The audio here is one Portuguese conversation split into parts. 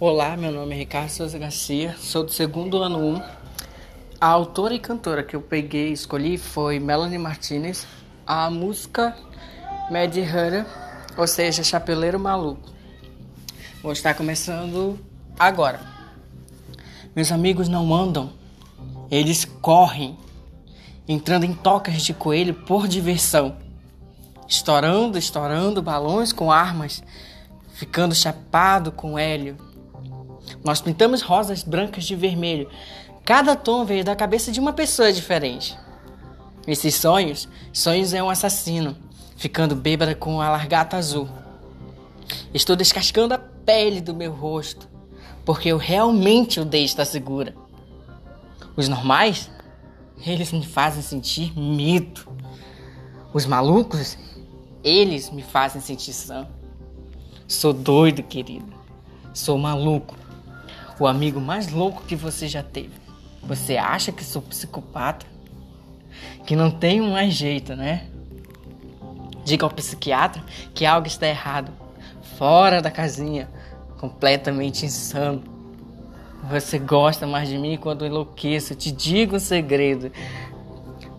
Olá, meu nome é Ricardo Souza Garcia, sou do segundo ano 1. A autora e cantora que eu peguei e escolhi foi Melanie Martinez. A música Mad Hunter, ou seja, Chapeleiro Maluco. Vou estar começando agora. Meus amigos não andam, eles correm, entrando em tocas de coelho por diversão, estourando, estourando balões com armas, ficando chapado com hélio nós pintamos rosas brancas de vermelho. Cada tom veio da cabeça de uma pessoa diferente. Esses sonhos, sonhos é um assassino, ficando bêbada com a largata azul. Estou descascando a pele do meu rosto, porque eu realmente odeio estar segura. Os normais, eles me fazem sentir medo. Os malucos, eles me fazem sentir sã. Sou doido, querido. Sou maluco o amigo mais louco que você já teve. Você acha que sou psicopata? Que não tenho mais jeito, né? Diga ao psiquiatra que algo está errado, fora da casinha, completamente insano. Você gosta mais de mim quando enlouqueço. Te digo um segredo.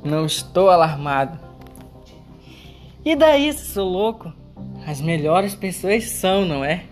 Não estou alarmado. E daí se sou louco? As melhores pessoas são, não é?